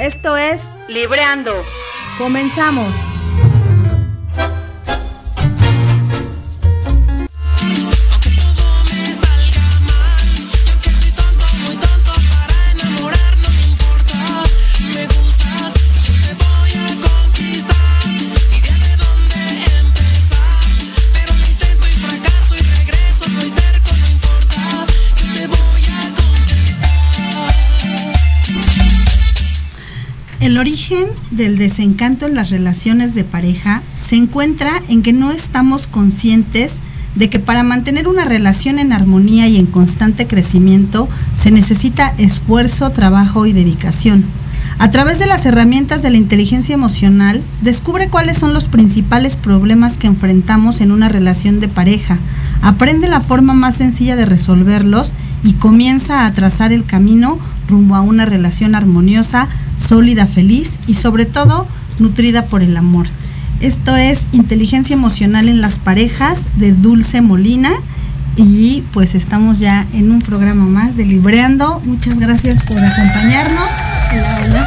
Esto es Libreando. Comenzamos. Origen del desencanto en las relaciones de pareja se encuentra en que no estamos conscientes de que para mantener una relación en armonía y en constante crecimiento se necesita esfuerzo, trabajo y dedicación. A través de las herramientas de la inteligencia emocional, descubre cuáles son los principales problemas que enfrentamos en una relación de pareja, aprende la forma más sencilla de resolverlos y comienza a trazar el camino rumbo a una relación armoniosa, sólida, feliz y sobre todo nutrida por el amor. Esto es Inteligencia Emocional en las Parejas de Dulce Molina y pues estamos ya en un programa más de Libreando. Muchas gracias por acompañarnos.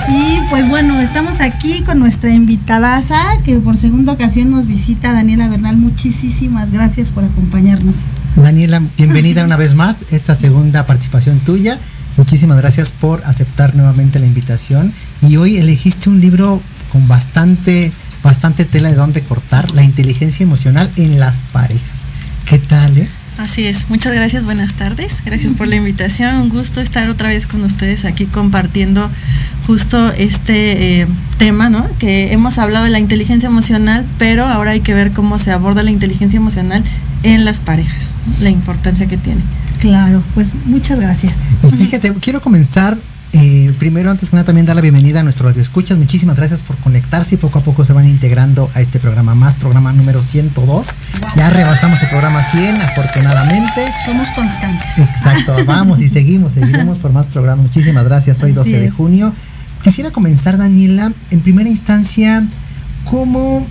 Y pues bueno, estamos aquí con nuestra invitadaza que por segunda ocasión nos visita Daniela Bernal. Muchísimas gracias por acompañarnos. Daniela, bienvenida una vez más, esta segunda participación tuya. Muchísimas gracias por aceptar nuevamente la invitación. Y hoy elegiste un libro con bastante, bastante tela de dónde cortar, la inteligencia emocional en las parejas. ¿Qué tal, eh? Así es, muchas gracias, buenas tardes, gracias por la invitación, un gusto estar otra vez con ustedes aquí compartiendo justo este eh, tema, ¿no? Que hemos hablado de la inteligencia emocional, pero ahora hay que ver cómo se aborda la inteligencia emocional en las parejas, la importancia que tiene. Claro, pues muchas gracias. Y fíjate, quiero comenzar eh, primero, antes que nada, también dar la bienvenida a nuestro radio escuchas. Muchísimas gracias por conectarse y poco a poco se van integrando a este programa más, programa número 102. Ya rebasamos el programa 100, afortunadamente. Somos constantes. Exacto, vamos y seguimos, seguiremos por más programas. Muchísimas gracias. Hoy 12 de junio. Quisiera comenzar, Daniela, en primera instancia, ¿cómo,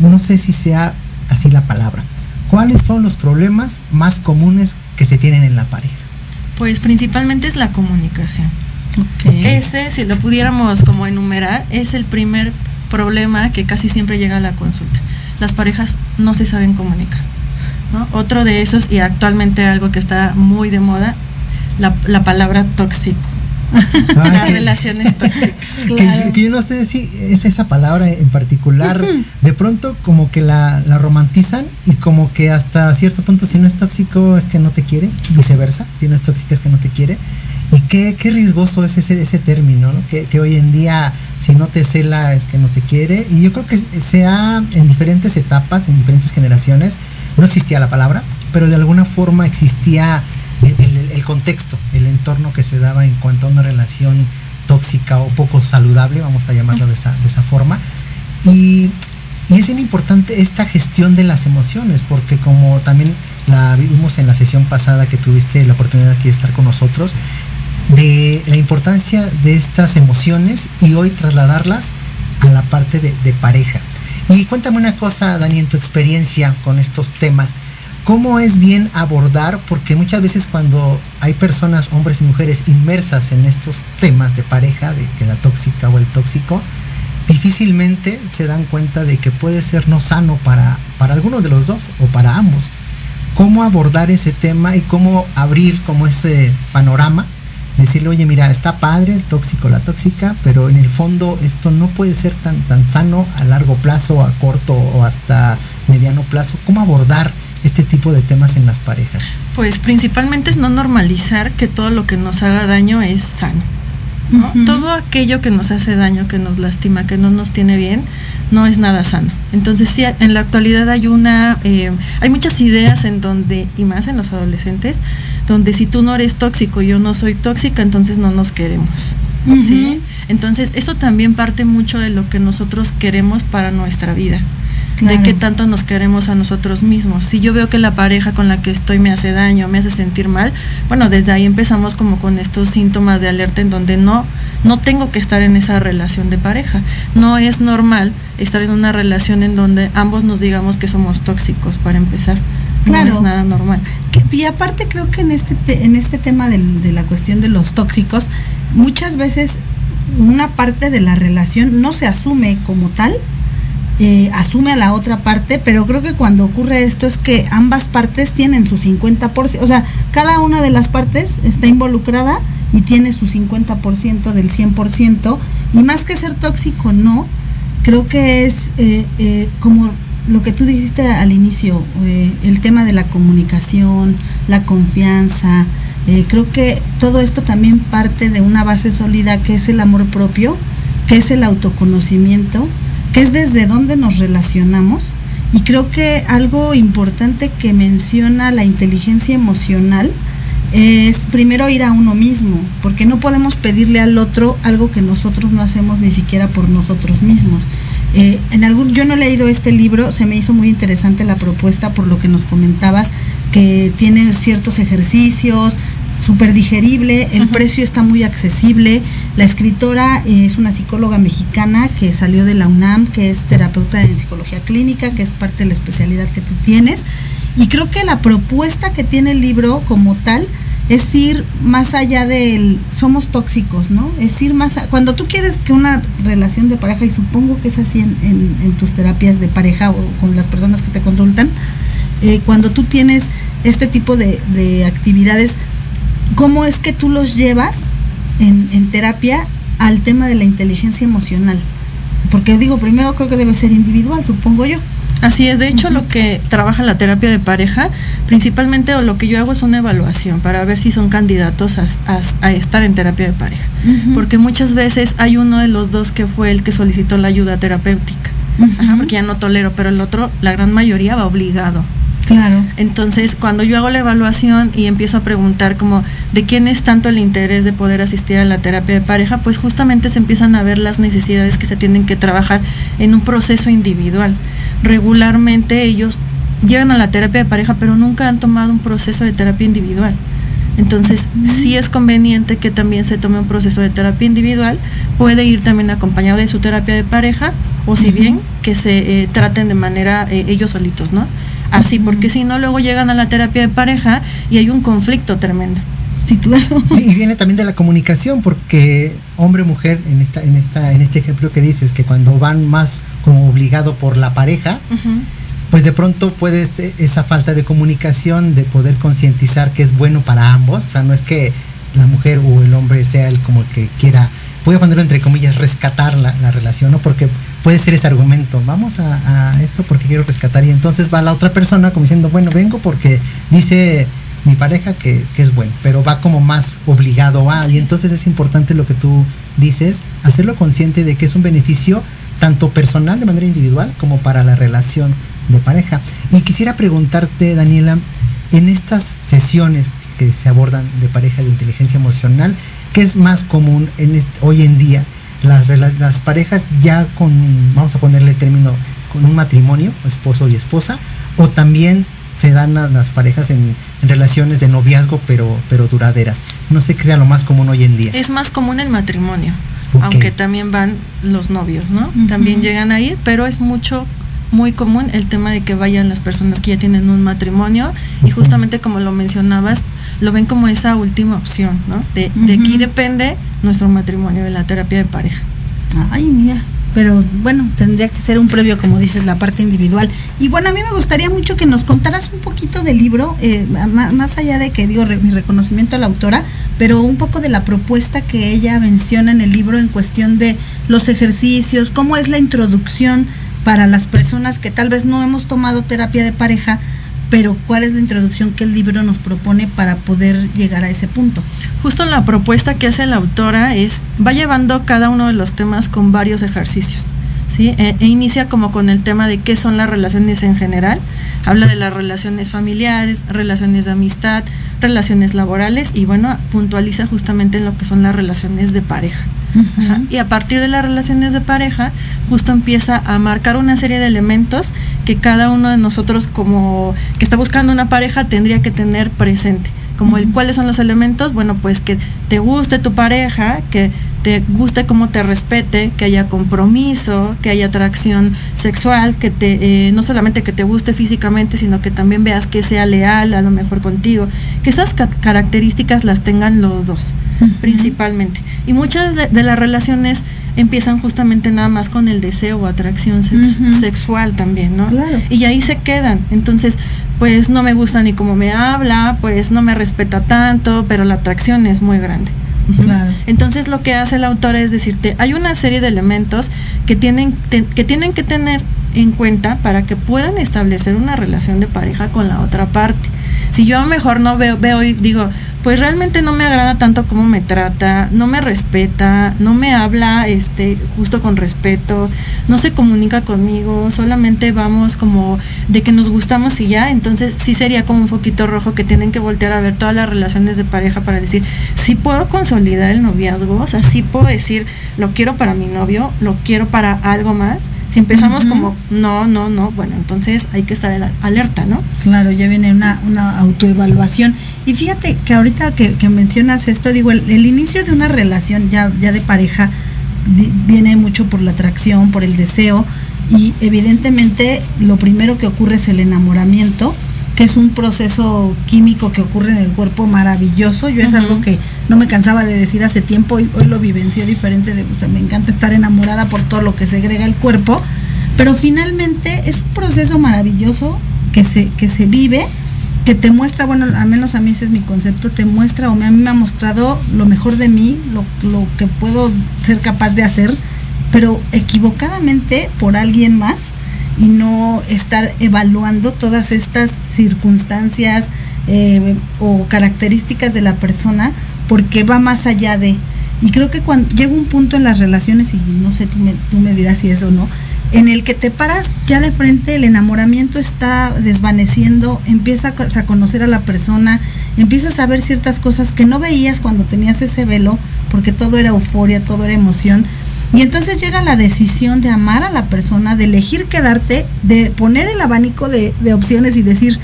no sé si sea así la palabra, cuáles son los problemas más comunes que se tienen en la pareja? Pues principalmente es la comunicación. Ese, si lo pudiéramos como enumerar, es el primer problema que casi siempre llega a la consulta. Las parejas no se saben comunicar. Otro de esos, y actualmente algo que está muy de moda, la, palabra tóxico. Las relaciones tóxicas. Que, yo no sé si es esa palabra en particular, de pronto como que la, la, romantizan y como que hasta cierto punto si no es tóxico es que no te quiere, viceversa, si no es tóxica es que no te quiere. Y qué, qué riesgoso es ese, ese término, ¿no? que, que, hoy en día si no te cela es que no te quiere. Y yo creo que se ha, en diferentes etapas, en diferentes generaciones, no existía la palabra, pero de alguna forma existía el, el, contexto, el entorno que se daba en cuanto a una relación tóxica o poco saludable, vamos a llamarlo de esa, de esa forma. Y, y es bien importante esta gestión de las emociones, porque como también la vimos en la sesión pasada que tuviste la oportunidad aquí de estar con nosotros, de la importancia de estas emociones y hoy trasladarlas a la parte de, pareja. Y cuéntame una cosa, Dani, en tu experiencia con estos temas, ¿cómo es bien abordar? Porque muchas veces cuando hay personas, hombres y mujeres, inmersas en estos temas de pareja, de la tóxica o el tóxico, difícilmente se dan cuenta de que puede ser no sano para, para alguno de los dos o para ambos. ¿Cómo abordar ese tema y cómo abrir como ese panorama decirle, oye, mira, está padre el tóxico, la tóxica, pero en el fondo esto no puede ser tan, tan sano a largo plazo, a corto o hasta mediano plazo. ¿Cómo abordar este tipo de temas en las parejas? Pues principalmente es no normalizar que todo lo que nos haga daño es sano. ¿no? Uh -huh. Todo aquello que nos hace daño, que nos lastima, que no nos tiene bien, no es nada sano. Entonces sí, en la actualidad hay una, eh, hay muchas ideas en donde, y más en los adolescentes, donde si tú no eres tóxico y yo no soy tóxica, entonces no nos queremos. Uh -huh. ¿sí? Entonces, eso también parte mucho de lo que nosotros queremos para nuestra vida. De qué tanto nos queremos a nosotros mismos. Si yo veo que la pareja con la que estoy me hace daño, me hace sentir mal, bueno, desde ahí empezamos como con estos síntomas de alerta en donde no, no tengo que estar en esa relación de pareja. No es normal estar en una relación en donde ambos nos digamos que somos tóxicos, para empezar. Claro. No es nada normal. y aparte creo que en este, en este tema de la cuestión de los tóxicos, muchas veces una parte de la relación no se asume como tal, eh, asume a la otra parte, pero creo que cuando ocurre esto es que ambas partes tienen su 50%, o sea, cada una de las partes está involucrada y tiene su 50% del 100%, y más que ser tóxico, no, creo que es eh, eh, como lo que tú dijiste al inicio, el tema de la comunicación, la confianza, eh, creo que todo esto también parte de una base sólida que es el amor propio, que es el autoconocimiento, que es desde dónde nos relacionamos. Y creo que algo importante que menciona la inteligencia emocional es primero ir a uno mismo, porque no podemos pedirle al otro algo que nosotros no hacemos ni siquiera por nosotros mismos. Eh, en algún, yo no he leído este libro, se me hizo muy interesante la propuesta por lo que nos comentabas, que tiene ciertos ejercicios, súper digerible, el precio está muy accesible. La escritora es una psicóloga mexicana que salió de la UNAM, que es terapeuta en psicología clínica, que es parte de la especialidad que tú tienes. Y creo que la propuesta que tiene el libro como tal es ir más allá del somos tóxicos, ¿no? Es ir más cuando tú quieres que una relación de pareja, y supongo que es así en, tus terapias de pareja o con las personas que te consultan, eh, cuando tú tienes este tipo de, de actividades ¿Cómo es que tú los llevas en, terapia al tema de la inteligencia emocional? Porque digo, primero creo que debe ser individual, supongo yo. Así es, de hecho lo que trabaja la terapia de pareja, principalmente o lo que yo hago es una evaluación para ver si son candidatos a, estar en terapia de pareja. Porque muchas veces hay uno de los dos que fue el que solicitó la ayuda terapéutica, porque ya no tolero, pero el otro, la gran mayoría va obligado. Claro. Entonces, cuando yo hago la evaluación y empiezo a preguntar como de quién es tanto el interés de poder asistir a la terapia de pareja, pues justamente se empiezan a ver las necesidades que se tienen que trabajar en un proceso individual. Regularmente ellos llegan a la terapia de pareja, pero nunca han tomado un proceso de terapia individual. Entonces, sí es conveniente que también se tome un proceso de terapia individual, puede ir también acompañado de su terapia de pareja, o si bien que se eh, traten de manera eh, ellos solitos, ¿no? así, porque si no, luego llegan a la terapia de pareja y hay un conflicto tremendo. Sí, claro. Sí, y viene también de la comunicación, porque hombre mujer, en esta, en esta, en este ejemplo que dices, que cuando van más como obligado por la pareja, pues de pronto puede ser esa falta de comunicación, de poder concientizar que es bueno para ambos, o sea, no es que la mujer o el hombre sea el como que quiera, voy a ponerlo entre comillas, rescatar la, la relación, ¿no? Porque puede ser ese argumento, vamos a, esto porque quiero rescatar y entonces va la otra persona como diciendo, bueno, vengo porque dice mi pareja que, es bueno, pero va como más obligado a, y entonces es importante lo que tú dices, hacerlo consciente de que es un beneficio tanto personal de manera individual como para la relación de pareja. Y quisiera preguntarte, Daniela, en estas sesiones que se abordan de pareja de inteligencia emocional, ¿qué es más común en hoy en día? las, las parejas ya con, vamos a ponerle el término, con un matrimonio, esposo y esposa, o también se dan las, parejas en, relaciones de noviazgo pero, pero duraderas. No sé qué sea lo más común hoy en día. Es más común el matrimonio, aunque también van los novios, ¿no? También llegan a ir, pero es mucho muy común el tema de que vayan las personas que ya tienen un matrimonio y justamente como lo mencionabas, lo ven como esa última opción, ¿no? De, de aquí depende nuestro matrimonio, de la terapia de pareja. Ay, mía. Pero bueno, tendría que ser un previo, como dices, la parte individual. Y bueno, a mí me gustaría mucho que nos contaras un poquito del libro, eh, más, allá de que digo mi reconocimiento a la autora, pero un poco de la propuesta que ella menciona en el libro en cuestión de los ejercicios, cómo es la introducción para las personas que tal vez no hemos tomado terapia de pareja, pero ¿cuál es la introducción que el libro nos propone para poder llegar a ese punto? Justo la propuesta que hace la autora es, va llevando cada uno de los temas con varios ejercicios. ¿Sí? E, e, inicia como con el tema de qué son las relaciones en general. Habla de las relaciones familiares, relaciones de amistad, relaciones laborales y bueno, puntualiza justamente en lo que son las relaciones de pareja. Y a partir de las relaciones de pareja, justo empieza a marcar una serie de elementos que cada uno de nosotros como que está buscando una pareja tendría que tener presente. Como el cuáles son los elementos, bueno, pues que te guste tu pareja, que te guste cómo te respete, que haya compromiso, que haya atracción sexual, que te eh, no solamente que te guste físicamente, sino que también veas que sea leal a lo mejor contigo, que esas características las tengan los dos, principalmente. Y muchas de, las relaciones empiezan justamente nada más con el deseo o atracción sexual también, ¿no? Y ahí se quedan. Entonces, pues no me gusta ni cómo me habla, pues no me respeta tanto, pero la atracción es muy grande. Entonces lo que hace el autor es decirte, hay una serie de elementos que tienen, que tienen que tener en cuenta para que puedan establecer una relación de pareja con la otra parte. Si yo a lo mejor no veo, veo y digo, pues realmente no me agrada tanto cómo me trata, no me respeta, no me habla este justo con respeto, no se comunica conmigo, solamente vamos como de que nos gustamos y ya, entonces sí sería como un poquito rojo que tienen que voltear a ver todas las relaciones de pareja para decir, sí puedo consolidar el noviazgo, o sea, sí puedo decir, lo quiero para mi novio, lo quiero para algo más. Si empezamos como, no, no, no, bueno, entonces hay que estar alerta, ¿no? Claro, ya viene una, una autoevaluación. Y fíjate que ahorita que, mencionas esto, digo, el, inicio de una relación ya, ya de pareja viene mucho por la atracción, por el deseo, y evidentemente lo primero que ocurre es el enamoramiento, que es un proceso químico que ocurre en el cuerpo maravilloso. Yo es algo que no me cansaba de decir hace tiempo, y hoy lo vivencio diferente, de, me encanta estar enamorada por todo lo que segrega el cuerpo, pero finalmente es un proceso maravilloso que se, que se vive que te muestra, bueno, al menos a mí ese es mi concepto, te muestra o me ha mostrado lo mejor de mí, lo, lo que puedo ser capaz de hacer, pero equivocadamente por alguien más y no estar evaluando todas estas circunstancias eh, o características de la persona porque va más allá de... Y creo que cuando llega un punto en las relaciones, y no sé, tú me, tú me dirás si es o no, en el que te paras ya de frente, el enamoramiento está desvaneciendo, empiezas a conocer a la persona, empiezas a ver ciertas cosas que no veías cuando tenías ese velo, porque todo era euforia, todo era emoción. Y entonces llega la decisión de amar a la persona, de elegir quedarte, de poner el abanico de, opciones y decir,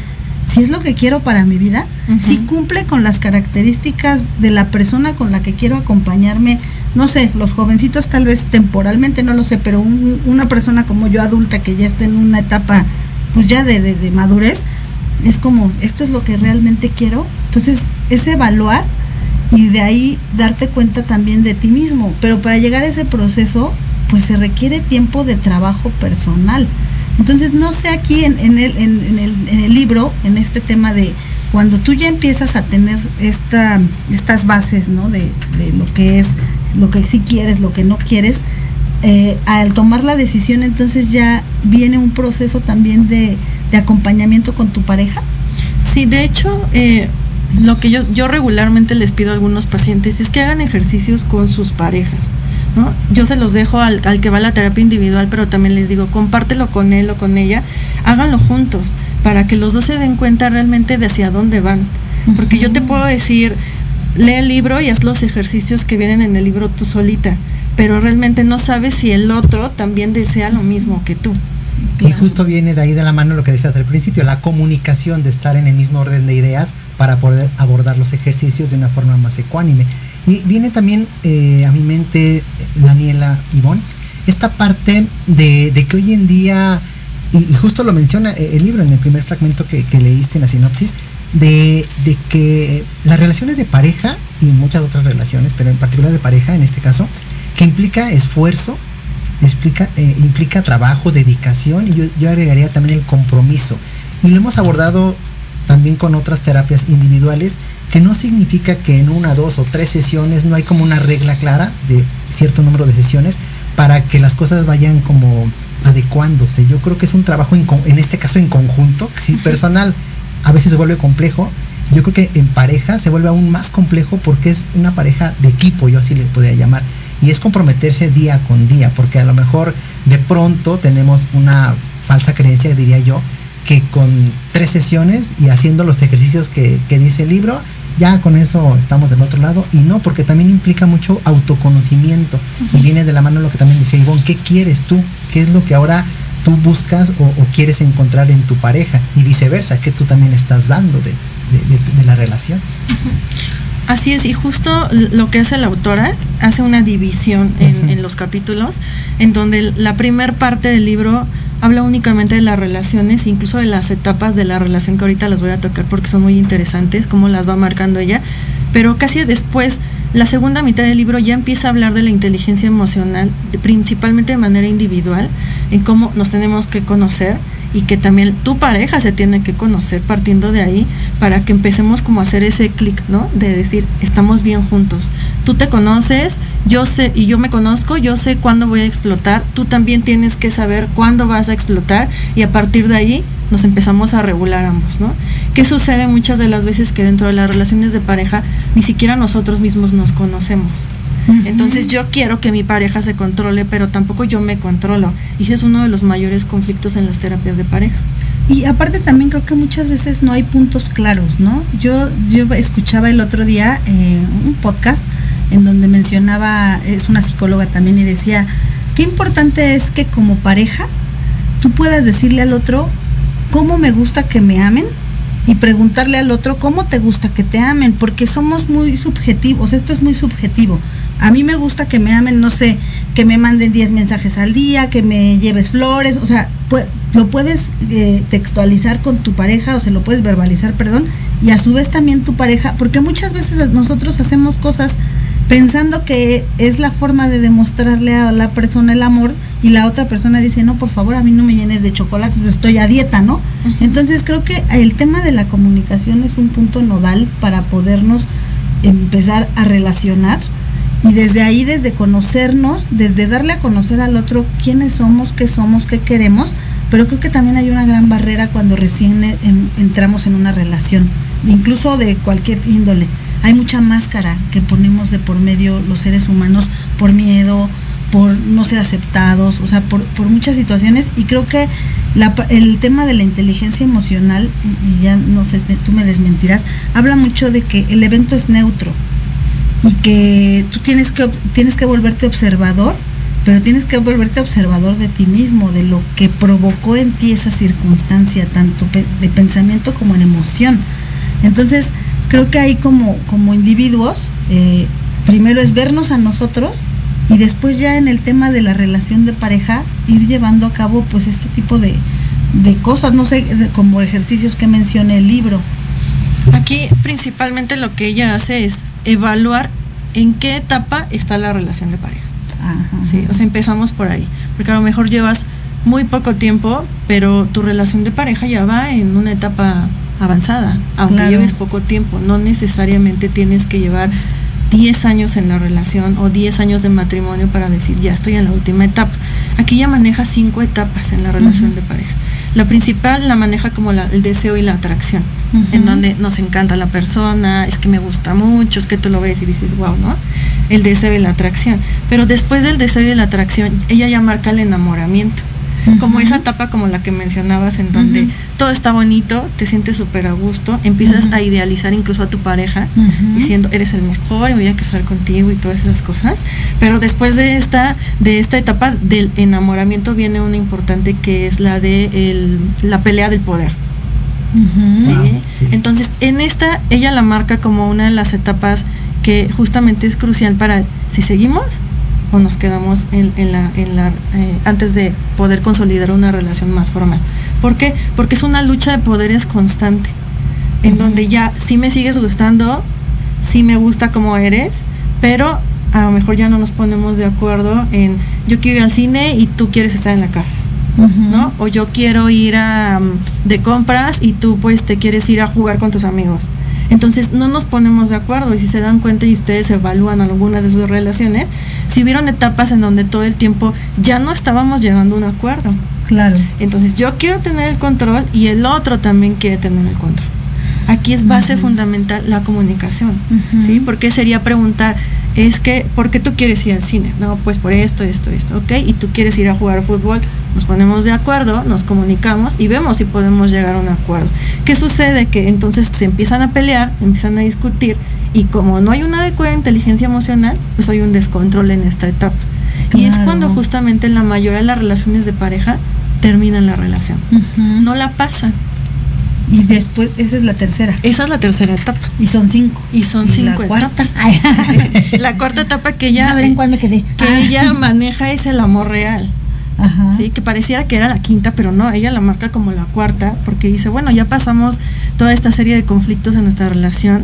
si es lo que quiero para mi vida, si cumple con las características de la persona con la que quiero acompañarme no sé, los jovencitos tal vez temporalmente, no lo sé, pero una persona como yo adulta que ya está en una etapa pues ya de, de, madurez, es como, esto es lo que realmente quiero. Entonces, es evaluar y de ahí darte cuenta también de ti mismo. Pero para llegar a ese proceso, pues se requiere tiempo de trabajo personal. Entonces, no sé aquí en, en, el, en, el, en el libro, en este tema de cuando tú ya empiezas a tener esta, estas bases, ¿no? De, de lo que es lo que sí quieres, lo que no quieres, eh, al tomar la decisión entonces ya viene un proceso también de, acompañamiento con tu pareja. Sí, de hecho, eh, lo que yo, yo regularmente les pido a algunos pacientes es que hagan ejercicios con sus parejas. ¿No? Yo se los dejo al, al, que va a la terapia individual, pero también les digo, compártelo con él o con ella, háganlo juntos, para que los dos se den cuenta realmente de hacia dónde van. Porque yo te puedo decir, lee el libro y haz los ejercicios que vienen en el libro tú solita, pero realmente no sabes si el otro también desea lo mismo que tú. Y justo viene de ahí de la mano lo que decías al principio, la comunicación de estar en el mismo orden de ideas para poder abordar los ejercicios de una forma más ecuánime. Y viene también eh, a mi mente, Daniela Ivonne, esta parte de, que hoy en día, y, justo lo menciona eh, el libro en el primer fragmento que, leíste en la sinopsis, de, que las relaciones de pareja y muchas otras relaciones, pero en particular de pareja en este caso, que implica esfuerzo, explica, eh, implica trabajo, dedicación y yo agregaría también el compromiso. Y lo hemos abordado también con otras terapias individuales, que no significa que en una, dos o tres sesiones no hay como una regla clara de cierto número de sesiones para que las cosas vayan como adecuándose. Yo creo que es un trabajo en, en este caso en conjunto, sí, personal a veces se vuelve complejo. Yo creo que en pareja se vuelve aún más complejo porque es una pareja de equipo, yo así le podría llamar. Y es comprometerse día con día, porque a lo mejor de pronto tenemos una falsa creencia, diría yo, que con tres sesiones y haciendo los ejercicios que, dice el libro, ya con eso estamos del otro lado. Y no, porque también implica mucho autoconocimiento. Y viene de la mano lo que también decía Ivonne, ¿qué quieres tú? ¿Qué es lo que ahora tú buscas o, quieres encontrar en tu pareja? Y viceversa, ¿qué tú también estás dando de, la relación? Así es, y justo lo que hace la autora, hace una división en, en los capítulos, en donde la primer parte del libro habla únicamente de las relaciones, incluso de las etapas de la relación que ahorita las voy a tocar porque son muy interesantes, cómo las va marcando ella, pero casi después, la segunda mitad del libro ya empieza a hablar de la inteligencia emocional, principalmente de manera individual, en cómo nos tenemos que conocer y que también tu pareja se tiene que conocer partiendo de ahí para que empecemos como a hacer ese clic, ¿no? De decir, estamos bien juntos. Tú te conoces, yo sé y yo me conozco, yo sé cuándo voy a explotar, tú también tienes que saber cuándo vas a explotar y a partir de ahí nos empezamos a regular ambos, ¿no? ¿Qué sucede muchas de las veces que dentro de las relaciones de pareja ni siquiera nosotros mismos nos conocemos? Entonces yo quiero que mi pareja se controle, pero tampoco yo me controlo. Y ese es uno de los mayores conflictos en las terapias de pareja. Y aparte también creo que muchas veces no hay puntos claros, ¿no? Yo, yo escuchaba el otro día eh, un podcast en donde mencionaba, es una psicóloga también, y decía, qué importante es que como pareja tú puedas decirle al otro cómo me gusta que me amen y preguntarle al otro cómo te gusta que te amen, porque somos muy subjetivos, esto es muy subjetivo. A mí me gusta que me amen, no sé, que me manden 10 mensajes al día, que me lleves flores, o sea, lo puedes eh, textualizar con tu pareja o se lo puedes verbalizar, perdón, y a su vez también tu pareja, porque muchas veces nosotros hacemos cosas pensando que es la forma de demostrarle a la persona el amor y la otra persona dice, no, por favor, a mí no me llenes de chocolates, pues estoy a dieta, ¿no? Entonces creo que el tema de la comunicación es un punto nodal para podernos empezar a relacionar y desde ahí, desde conocernos, desde darle a conocer al otro quiénes somos, qué somos, qué queremos, pero creo que también hay una gran barrera cuando recién entramos en una relación, incluso de cualquier índole. Hay mucha máscara que ponemos de por medio los seres humanos por miedo, por no ser aceptados, o sea, por, muchas situaciones. Y creo que el tema de la inteligencia emocional, y ya no sé, tú me desmentirás, habla mucho de que el evento es neutro y que tú tienes que, tienes que volverte observador, pero tienes que volverte observador de ti mismo, de lo que provocó en ti esa circunstancia, tanto de pensamiento como en emoción. Entonces, creo que ahí como, como individuos, eh, primero es vernos a nosotros y después ya en el tema de la relación de pareja, ir llevando a cabo pues este tipo de, de cosas, no sé, como ejercicios que menciona el libro. Aquí principalmente lo que ella hace es evaluar en qué etapa está la relación de pareja. ¿sí? O sea, empezamos por ahí, porque a lo mejor llevas muy poco tiempo, pero tu relación de pareja ya va en una etapa avanzada, aunque lleves poco tiempo, no necesariamente tienes que llevar 10 años en la relación o 10 años de matrimonio para decir, ya estoy en la última etapa. Aquí ya maneja cinco etapas en la relación de pareja. La principal la maneja como el deseo y la atracción, en donde nos encanta la persona, es que me gusta mucho, es que tú lo ves y dices, wow, ¿no? El deseo y la atracción. Pero después del deseo y la atracción, ella ya marca el enamoramiento como esa etapa como la que mencionabas en donde todo está bonito, te sientes súper a gusto, empiezas a idealizar incluso a tu pareja diciendo eres el mejor y me voy a casar contigo y todas esas cosas, pero después de esta de esta etapa del enamoramiento viene una importante que es la de la pelea del poder. Entonces, en esta ella la marca como una de las etapas que justamente es crucial para si seguimos o nos quedamos en, la, en la eh, antes de poder consolidar una relación más formal. ¿Por qué? Porque es una lucha de poderes constante, en donde ya sí me sigues gustando, sí me gusta como eres, pero a lo mejor ya no nos ponemos de acuerdo en yo quiero ir al cine y tú quieres estar en la casa. ¿no? O yo quiero ir a, mm, de compras y tú pues te quieres ir a jugar con tus amigos. Entonces no nos ponemos de acuerdo y si se dan cuenta y ustedes evalúan algunas de sus relaciones, si vieron etapas en donde todo el tiempo ya no estábamos llegando a un acuerdo. Claro. Entonces yo quiero tener el control y el otro también quiere tener el control. Aquí es base fundamental la comunicación, ¿sí? Porque sería preguntar, es que, ¿por qué tú quieres ir al cine? No, pues por esto, esto, esto, ¿ok? Y tú quieres ir a jugar fútbol, nos ponemos de acuerdo, nos comunicamos y vemos si podemos llegar a un acuerdo. ¿Qué sucede? Que entonces se empiezan a pelear, empiezan a discutir y como no hay una adecuada inteligencia emocional, pues hay un descontrol en esta etapa. Y es cuando justamente la mayoría de las relaciones de pareja terminan la relación. No la pasan. Y después, esa es la tercera. Esa es la tercera etapa. Y son cinco. Y son cinco la cuarta. la cuarta etapa que ella, en cuál me quedé. que Ah. ella maneja es el amor real. Ajá. ¿sí? que pareciera que era la quinta, pero no, ella la marca como la cuarta, porque dice, bueno, ya pasamos toda esta serie de conflictos en nuestra relación,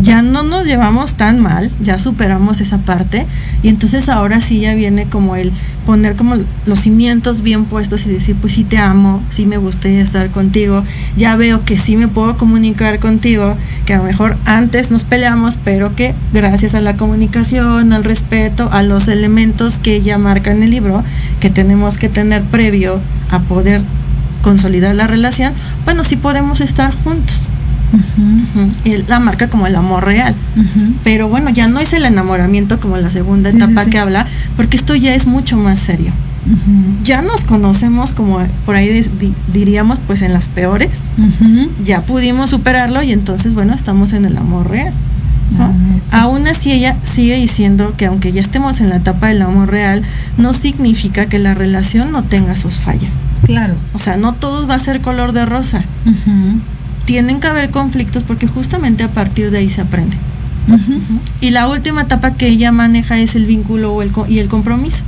ya no nos llevamos tan mal, ya superamos esa parte, y entonces ahora sí ya viene como el poner como los cimientos bien puestos y decir, pues sí te amo, sí me gustaría estar contigo, ya veo que sí me puedo comunicar contigo, que a lo mejor antes nos peleamos, pero que gracias a la comunicación, al respeto, a los elementos que marca en el libro, que tenemos que tener previo a poder consolidar la relación, bueno, sí podemos estar juntos. La marca como el amor real. Pero bueno, ya no es el enamoramiento como la segunda Sí, etapa sí. que habla, porque esto ya es mucho más serio. Ya nos conocemos como por ahí di- diríamos pues en las peores, ya pudimos superarlo y entonces bueno, estamos en el amor real. ¿no? Ah. Aún así ella sigue diciendo que aunque ya estemos en la etapa del amor real, no significa que la relación no tenga sus fallas. Claro. O sea, no todo va a ser color de rosa. Tienen que haber conflictos porque justamente a partir de ahí se aprende. Y la última etapa que ella maneja es el vínculo o el co- y el compromiso,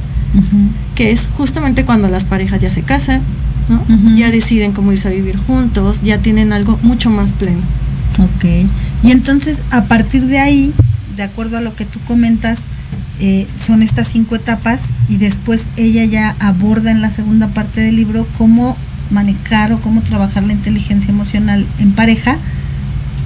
que es justamente cuando las parejas ya se casan, ¿no? Ya deciden cómo irse a vivir juntos, ya tienen algo mucho más pleno. Ok. Y entonces, a partir de ahí, de acuerdo a lo que tú comentas, eh, son estas cinco etapas y después ella ya aborda en la segunda parte del libro cómo manejar o cómo trabajar la inteligencia emocional en pareja,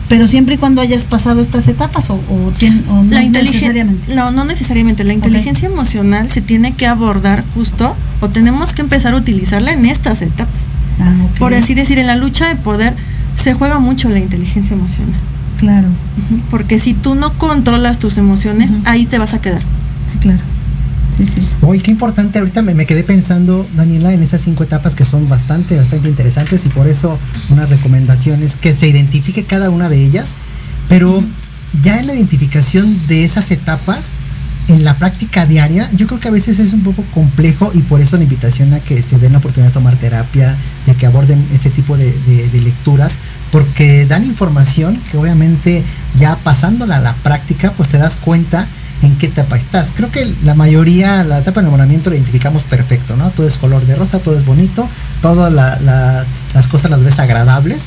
pero siempre y cuando hayas pasado estas etapas o, o, tien- o no la inteligencia necesariamente. no no necesariamente. La inteligencia emocional se tiene que abordar justo o tenemos que empezar a utilizarla en estas etapas. Ah, por así decir en la lucha de poder se juega mucho la inteligencia emocional. Claro, porque si tú no controlas tus emociones ahí te vas a quedar. Sí, claro. Oye, qué importante. Ahorita me, me quedé pensando, Daniela, en esas cinco etapas que son bastante, bastante interesantes y por eso una recomendación es que se identifique cada una de ellas, pero ya en la identificación de esas etapas, en la práctica diaria, yo creo que a veces es un poco complejo y por eso la invitación a que se den la oportunidad de tomar terapia, de que aborden este tipo de, de- de lecturas, porque dan información que obviamente ya pasándola a la práctica, pues te das cuenta en qué etapa estás. Creo que la mayoría, la etapa de enamoramiento la identificamos perfecto, ¿no? Todo es color de rosa, todo es bonito, todas la- la- las cosas las ves agradables,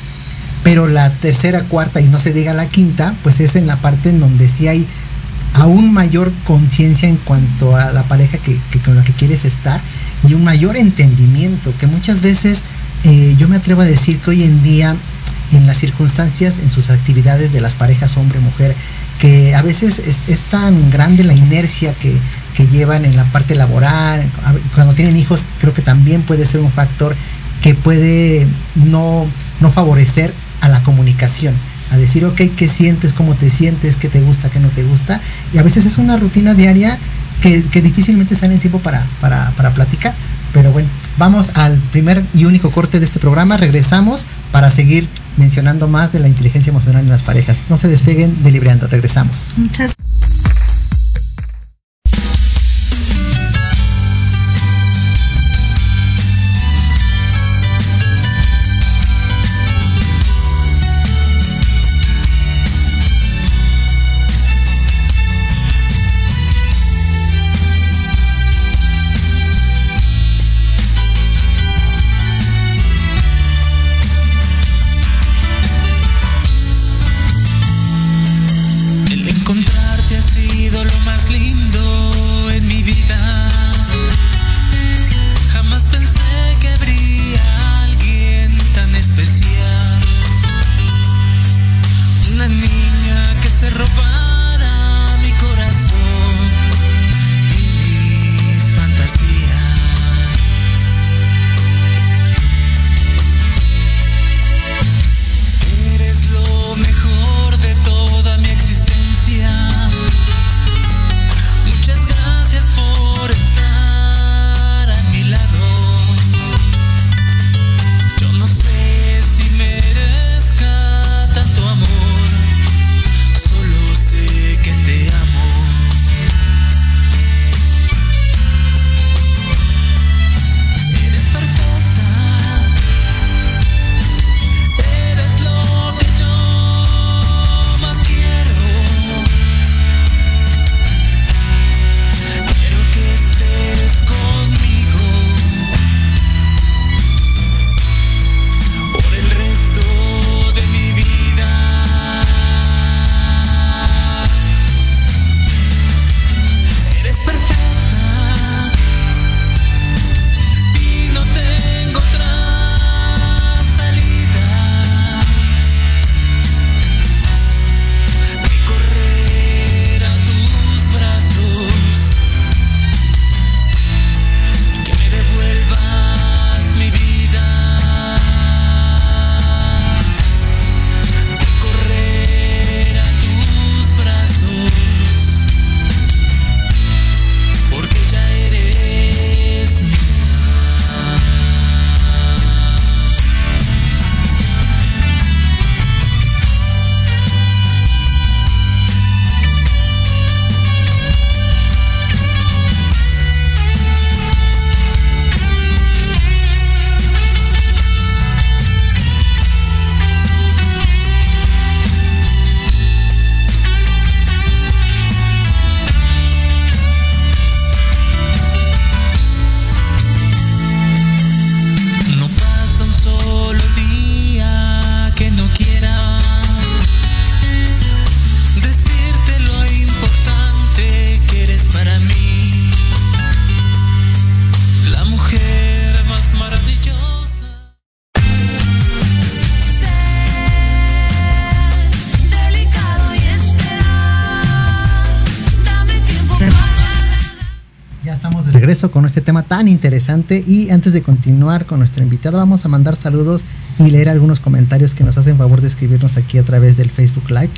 pero la tercera, cuarta y no se diga la quinta, pues es en la parte en donde sí hay aún mayor conciencia en cuanto a la pareja que, que con la que quieres estar y un mayor entendimiento, que muchas veces eh, yo me atrevo a decir que hoy en día en las circunstancias, en sus actividades de las parejas hombre-mujer, que a veces es, tan grande la inercia que, que llevan en la parte laboral, cuando tienen hijos creo que también puede ser un factor que puede no, no favorecer a la comunicación, a decir, ok, ¿qué sientes? ¿Cómo te sientes? ¿Qué te gusta? ¿Qué no te gusta? Y a veces es una rutina diaria que, que difícilmente sale en tiempo para, para, para platicar. Pero bueno, vamos al primer y único corte de este programa. Regresamos para seguir mencionando más de la inteligencia emocional en las parejas. No se despeguen de Libreando, regresamos. Muchas El este tema tan interesante. Y antes de continuar con nuestra invitada, vamos a mandar saludos y leer algunos comentarios que nos hacen favor de escribirnos aquí a través del Facebook Live.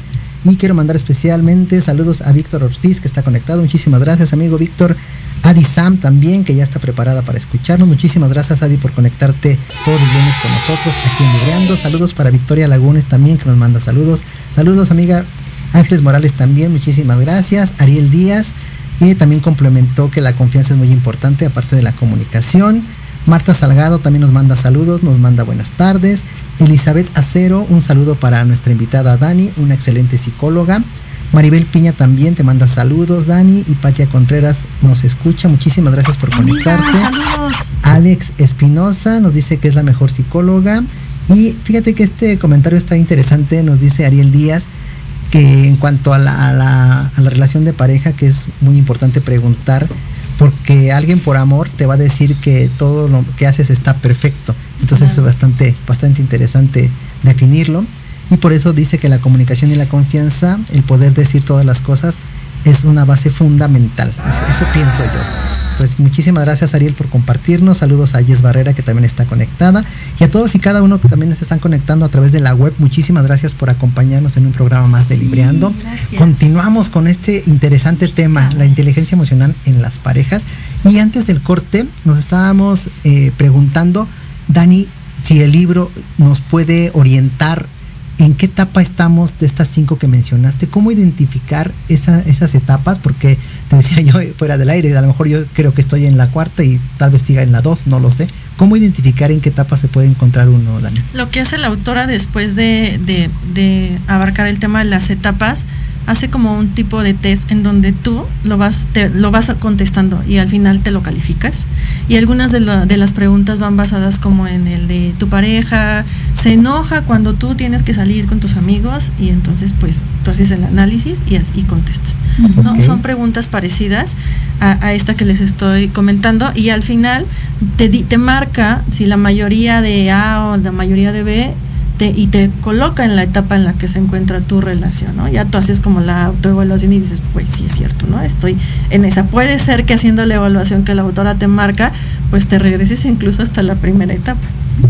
Y quiero mandar especialmente saludos a Víctor Ortiz, que está conectado. Muchísimas gracias, amigo Víctor. Adi Sam también, que ya está preparada para escucharnos. Muchísimas gracias, Adi, por conectarte todos los lunes con nosotros aquí en Libreando. Saludos para Victoria Lagunes también, que nos manda saludos. Saludos, amiga Ángeles Morales también, muchísimas gracias. Ariel Díaz, y también complementó que la confianza es muy importante, aparte de la comunicación. Marta Salgado también nos manda saludos, nos manda buenas tardes. Elizabeth Acero, un saludo para nuestra invitada Dani, una excelente psicóloga. Maribel Piña también te manda saludos, Dani. Y Patia Contreras nos escucha. Muchísimas gracias por conectarte. Alex Espinosa nos dice que es la mejor psicóloga. Y fíjate que este comentario está interesante, nos dice Ariel Díaz, que en cuanto a la, a la, a la relación de pareja, que es muy importante preguntar, porque alguien por amor te va a decir que todo lo que haces está perfecto. Entonces es bastante, bastante interesante definirlo. Y por eso dice que la comunicación y la confianza, el poder decir todas las cosas, es una base fundamental. Eso, pienso yo. Pues muchísimas gracias Ariel por compartirnos. Saludos a Yes Barrera que también está conectada. Y a todos y cada uno que también se están conectando a través de la web. Muchísimas gracias por acompañarnos en un programa más de Libreando. Continuamos con este interesante tema, la inteligencia emocional en las parejas. Y antes del corte nos estábamos eh, preguntando, Dani, si el libro nos puede orientar ¿En qué etapa estamos de estas cinco que mencionaste? ¿Cómo identificar esas etapas? Porque te decía yo fuera del aire, a lo mejor yo creo que estoy en la cuarta y tal vez siga en la dos, no lo sé. ¿Cómo identificar en qué etapa se puede encontrar uno, Dani? Lo que hace la autora después de, de abarcar el tema de las etapas hace como un tipo de test en donde tú lo vas, te, lo vas contestando y al final te lo calificas. Y algunas de, de, las preguntas van basadas como en el de tu pareja se enoja cuando tú tienes que salir con tus amigos y entonces pues tú haces el análisis y, y contestas. ¿no? Son preguntas parecidas a, a, esta que les estoy comentando y al final te, te marca si la mayoría de A o la mayoría de B y te coloca en la etapa en la que se encuentra tu relación, ¿no? Ya tú haces como la autoevaluación y dices, pues sí es cierto, ¿no? Estoy en esa. Puede ser que haciendo la evaluación que la autora te marca, pues te regreses incluso hasta la primera etapa.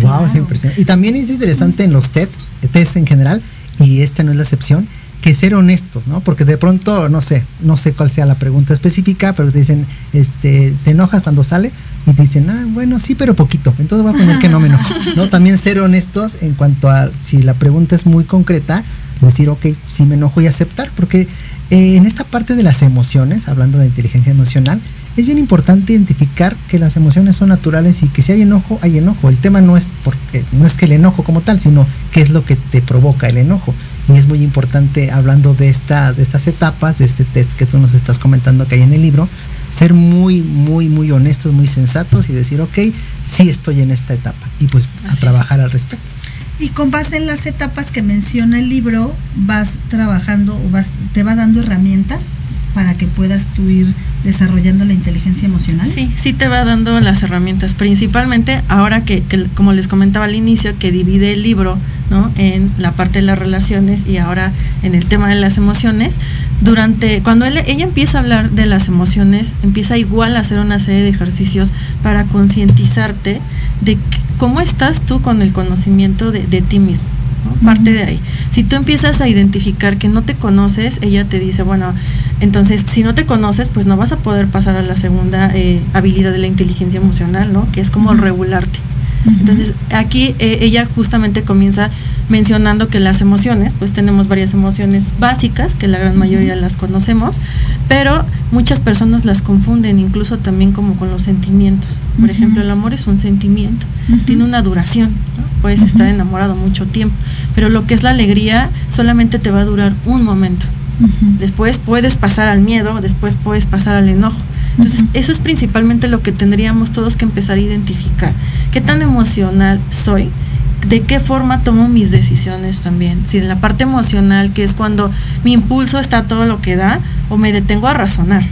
Wow, es impresionante. Y también es interesante en los TED, test en general, y esta no es la excepción, que ser honestos, ¿no? Porque de pronto, no sé, no sé cuál sea la pregunta específica, pero te dicen, este, ¿te enojas cuando sale? Y te dicen, ah, bueno, sí, pero poquito. Entonces voy a poner que no me enojo. ¿no? También ser honestos en cuanto a si la pregunta es muy concreta, decir, ok, sí me enojo y aceptar, porque eh, en esta parte de las emociones, hablando de inteligencia emocional, es bien importante identificar que las emociones son naturales y que si hay enojo, hay enojo. El tema no es porque no es que el enojo como tal, sino qué es lo que te provoca el enojo. Y es muy importante hablando de esta, de estas etapas, de este test que tú nos estás comentando que hay en el libro, ser muy, muy, muy honestos, muy sensatos y decir, ok, sí estoy en esta etapa y pues a trabajar al respecto. Y con base en las etapas que menciona el libro, vas trabajando o vas, te va dando herramientas para que puedas tú ir desarrollando la inteligencia emocional? Sí, sí te va dando las herramientas, principalmente ahora que, como les comentaba al inicio, que divide el libro ¿no? en la parte de las relaciones y ahora en el tema de las emociones. Durante, cuando ella empieza a hablar de las emociones, empieza igual a hacer una serie de ejercicios para concientizarte de cómo estás tú con el conocimiento de ti mismo. Parte de ahí. Si tú empiezas a identificar que no te conoces, ella te dice, bueno, entonces si no te conoces, pues no vas a poder pasar a la segunda eh, habilidad de la inteligencia emocional, ¿no? Que es como regularte. Entonces, aquí eh, ella justamente comienza mencionando que las emociones, pues tenemos varias emociones básicas, que la gran mayoría las conocemos, pero muchas personas las confunden incluso también como con los sentimientos. Por ejemplo, el amor es un sentimiento, tiene una duración, puedes estar enamorado mucho tiempo, pero lo que es la alegría solamente te va a durar un momento. Después puedes pasar al miedo, después puedes pasar al enojo. Entonces, eso es principalmente lo que tendríamos todos que empezar a identificar. ¿Qué tan emocional soy? ¿De qué forma tomo mis decisiones también? Si en la parte emocional, que es cuando mi impulso está todo lo que da, o me detengo a razonar.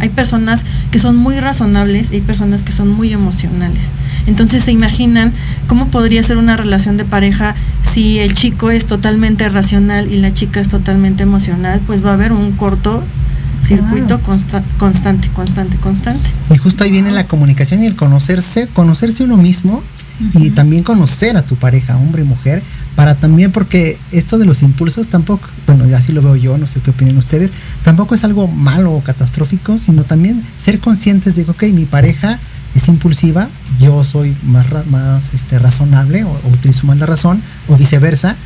Hay personas que son muy razonables y hay personas que son muy emocionales. Entonces se imaginan cómo podría ser una relación de pareja si el chico es totalmente racional y la chica es totalmente emocional, pues va a haber un corto circuito constante, constante, constante. Y justo ahí viene la comunicación y el conocerse, conocerse uno mismo y también conocer a tu pareja, hombre y mujer, para también, porque esto de los impulsos tampoco, bueno, así lo veo yo, no sé qué opinan ustedes, tampoco es algo malo o catastrófico, sino también ser conscientes de, ok, mi pareja es impulsiva, yo soy más, más este, razonable o, utilizo más la razón, o viceversa.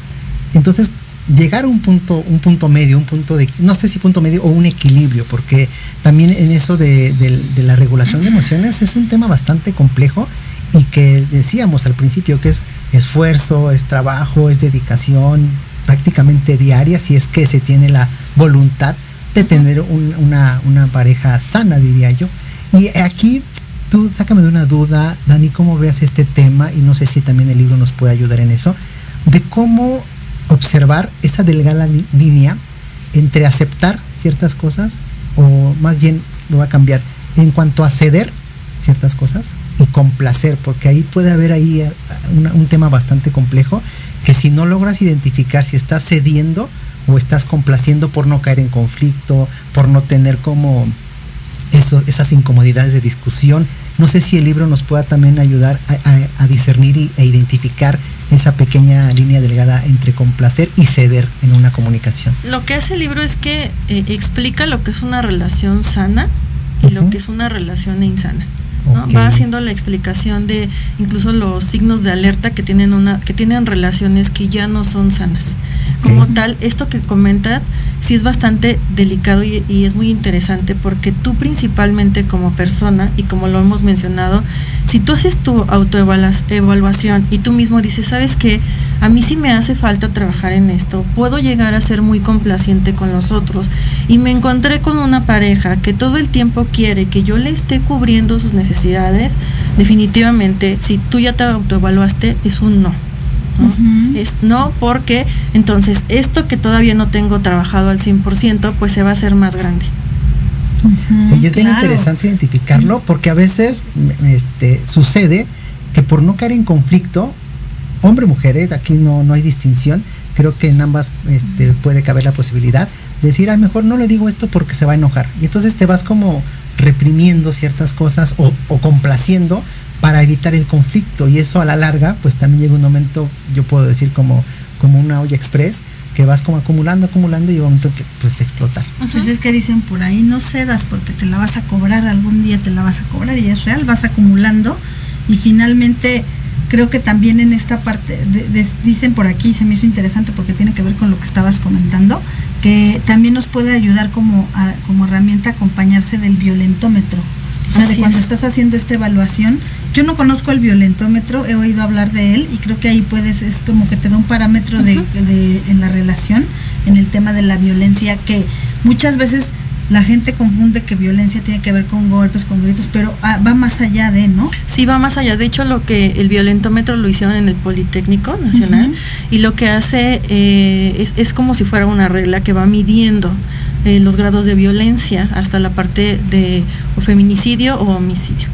Entonces, llegar a un punto, un punto medio, un punto de, no sé si punto medio o un equilibrio, porque también en eso de, de la regulación de emociones es un tema bastante complejo y que decíamos al principio que es esfuerzo, es trabajo, es dedicación prácticamente diaria si es que se tiene la voluntad de tener una, una, pareja sana, diría yo. Y aquí tú sácame de una duda, Dani, cómo veas este tema y no sé si también el libro nos puede ayudar en eso, de cómo observar esa delgada línea entre aceptar ciertas cosas o más bien lo va a cambiar. En cuanto a ceder ciertas cosas y complacer, porque ahí puede haber ahí eh, un tema bastante complejo que si no logras identificar si estás cediendo o estás complaciendo por no caer en conflicto, por no tener como esas incomodidades de discusión, no sé si el libro nos pueda también ayudar a, discernir e identificar esa pequeña línea delgada entre complacer y ceder en una comunicación. Lo que hace el libro es que eh, explica lo que es una relación sana y lo que es una relación insana. Va haciendo la explicación de incluso los signos de alerta que tienen una, que tienen relaciones que ya no son sanas. Como tal, esto que comentas sí es bastante delicado y, y, es muy interesante porque tú principalmente como persona, y como lo hemos mencionado, si tú haces tu autoevaluación y tú mismo dices, sabes que a mí sí me hace falta trabajar en esto, puedo llegar a ser muy complaciente con los otros y me encontré con una pareja que todo el tiempo quiere que yo le esté cubriendo sus necesidades, definitivamente si tú ya te autoevaluaste es un no. Es no porque entonces esto que todavía no tengo trabajado al 100%, pues se va a hacer más grande. y es bien interesante identificarlo porque a veces este, sucede que por no caer en conflicto, hombre o mujer, ¿eh? aquí no, no hay distinción, creo que en ambas este, puede caber la posibilidad de decir, a mejor no le digo esto porque se va a enojar. Y entonces te vas como reprimiendo ciertas cosas o, o complaciendo para evitar el conflicto y eso a la larga pues también llega un momento yo puedo decir como como una olla express que vas como acumulando acumulando y llega un momento que pues explotar. Pues es que dicen por ahí no cedas porque te la vas a cobrar algún día te la vas a cobrar y es real vas acumulando y finalmente creo que también en esta parte dicen por aquí se me hizo interesante porque tiene que ver con lo que estabas comentando que también nos puede ayudar como como herramienta acompañarse del violentómetro o sea, de cuando estás haciendo esta evaluación, yo no conozco el violentómetro, he oído hablar de él y creo que ahí puedes, es como que te da un parámetro de, en la relación, en el tema de la violencia, que muchas veces la gente confunde que violencia tiene que ver con golpes, con gritos, pero ah, va más allá de, ¿no? Sí, va más allá. De hecho, lo que el violentómetro lo hicieron en el Politécnico Nacional y lo que hace eh, es, es como si fuera una regla que va midiendo eh, los grados de violencia hasta la parte de feminicidio o homicidio.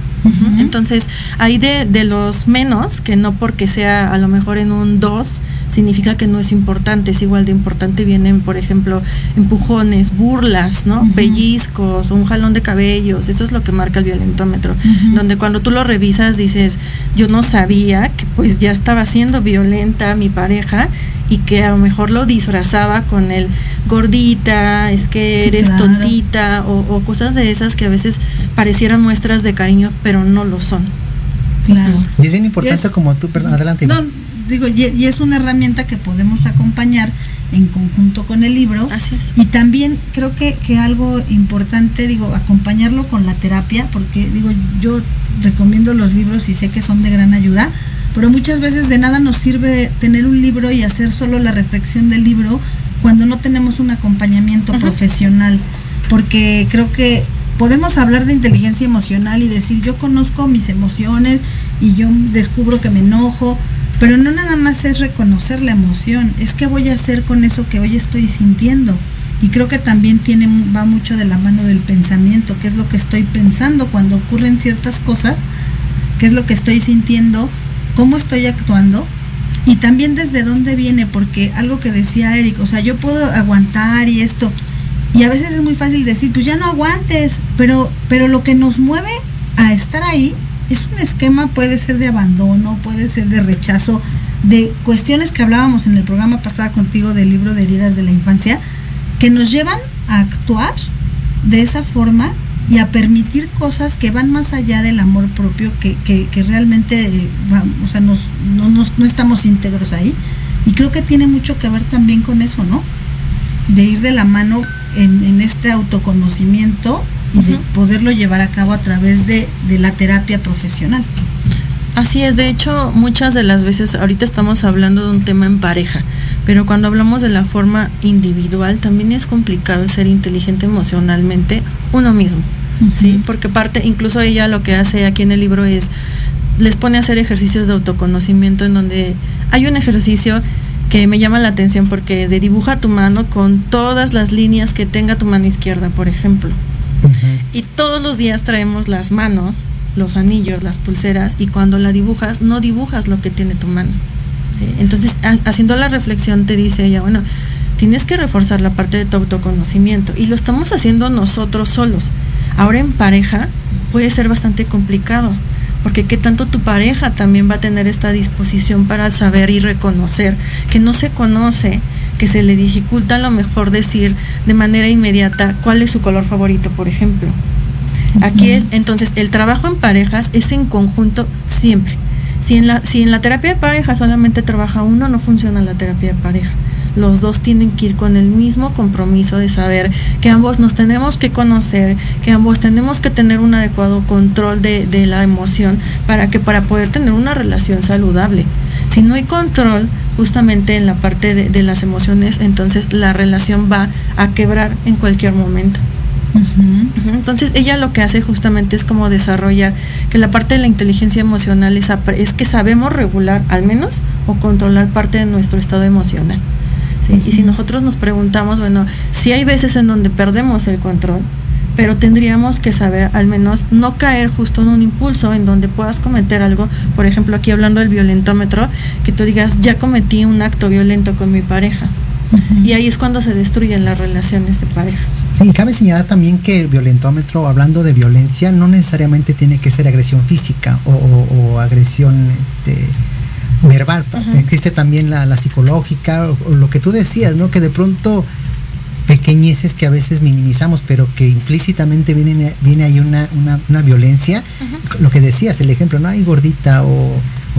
Entonces, hay de, de, los menos, que no porque sea a lo mejor en un 2, significa que no es importante, es igual de importante, vienen, por ejemplo, empujones, burlas, ¿no? Pellizcos, un jalón de cabellos, eso es lo que marca el violentómetro, donde cuando tú lo revisas dices, yo no sabía que pues ya estaba siendo violenta mi pareja y que a lo mejor lo disfrazaba con el gordita, es que eres tontita o, cosas de esas que a veces parecieran muestras de cariño, pero no lo son. Claro. Y es bien importante como tú, perdón, adelante. No, digo, y, es una herramienta que podemos acompañar en conjunto con el libro. Así es. Y también creo que, que algo importante, digo, acompañarlo con la terapia, porque digo, yo recomiendo los libros y sé que son de gran ayuda, pero muchas veces de nada nos sirve tener un libro y hacer solo la reflexión del libro cuando no tenemos un acompañamiento profesional, porque creo que podemos hablar de inteligencia emocional y decir yo conozco mis emociones y yo descubro que me enojo, pero no nada más es reconocer la emoción, es qué voy a hacer con eso que hoy estoy sintiendo. Y creo que también tiene, va mucho de la mano del pensamiento, qué es lo que estoy pensando cuando ocurren ciertas cosas, qué es lo que estoy sintiendo cómo estoy actuando y también desde dónde viene, porque algo que decía Eric, o sea, yo puedo aguantar y esto, Y a veces es muy fácil decir, pues ya no aguantes, pero, pero lo que nos mueve a estar ahí es un esquema, puede ser de abandono, puede ser de rechazo, de cuestiones que hablábamos en el programa pasado contigo del libro de heridas de la infancia, que nos llevan a actuar de esa forma y a permitir cosas que van más allá del amor propio, que, que, realmente, eh, o sea, nos, no, no estamos íntegros ahí. Y creo que tiene mucho que ver también con eso, ¿no? De ir de la mano en, este autoconocimiento y de poderlo llevar a cabo a través de, de la terapia profesional. Así es, de hecho, muchas de las veces, ahorita estamos hablando de un tema en pareja, pero cuando hablamos de la forma individual, también es complicado ser inteligente emocionalmente uno mismo, ¿sí? Porque parte, incluso ella lo que hace aquí en el libro es, les pone a hacer ejercicios de autoconocimiento en donde hay un ejercicio que me llama la atención porque es de dibuja tu mano con todas las líneas que tenga tu mano izquierda, por ejemplo. Y todos los días traemos las manos los anillos, las pulseras, y cuando la dibujas, no dibujas lo que tiene tu mano. Entonces, haciendo la reflexión, te dice ella, bueno, tienes que reforzar la parte de tu autoconocimiento, y lo estamos haciendo nosotros solos. Ahora en pareja puede ser bastante complicado, porque qué tanto tu pareja también va a tener esta disposición para saber y reconocer que no se conoce, que se le dificulta a lo mejor decir de manera inmediata cuál es su color favorito, por ejemplo. Aquí es, entonces, el trabajo en parejas es en conjunto siempre. Si en, la, si en la terapia de pareja solamente trabaja uno, no funciona la terapia de pareja. Los dos tienen que ir con el mismo compromiso de saber que ambos nos tenemos que conocer, que ambos tenemos que tener un adecuado control de, la emoción para que para poder tener una relación saludable. Si no hay control justamente en la parte de las emociones, entonces la relación va a quebrar en cualquier momento. Entonces ella lo que hace justamente es como desarrollar que la parte de la inteligencia emocional es, es que sabemos regular al menos o controlar parte de nuestro estado emocional. Y si nosotros nos preguntamos, bueno, si hay veces en donde perdemos el control, pero tendríamos que saber al menos no caer justo en un impulso en donde puedas cometer algo, por ejemplo aquí hablando del violentómetro, que tú digas, ya cometí un acto violento con mi pareja. Y ahí es cuando se destruyen las relaciones de pareja. Sí, cabe señalar también que el violentómetro, hablando de violencia, no necesariamente tiene que ser agresión física o, agresión este, verbal. Existe también la, psicológica, o, lo que tú decías, ¿no? Que de pronto pequeñeces que a veces minimizamos, pero que implícitamente viene, viene ahí una, una, violencia. Lo que decías, el ejemplo, ¿no? Hay gordita o,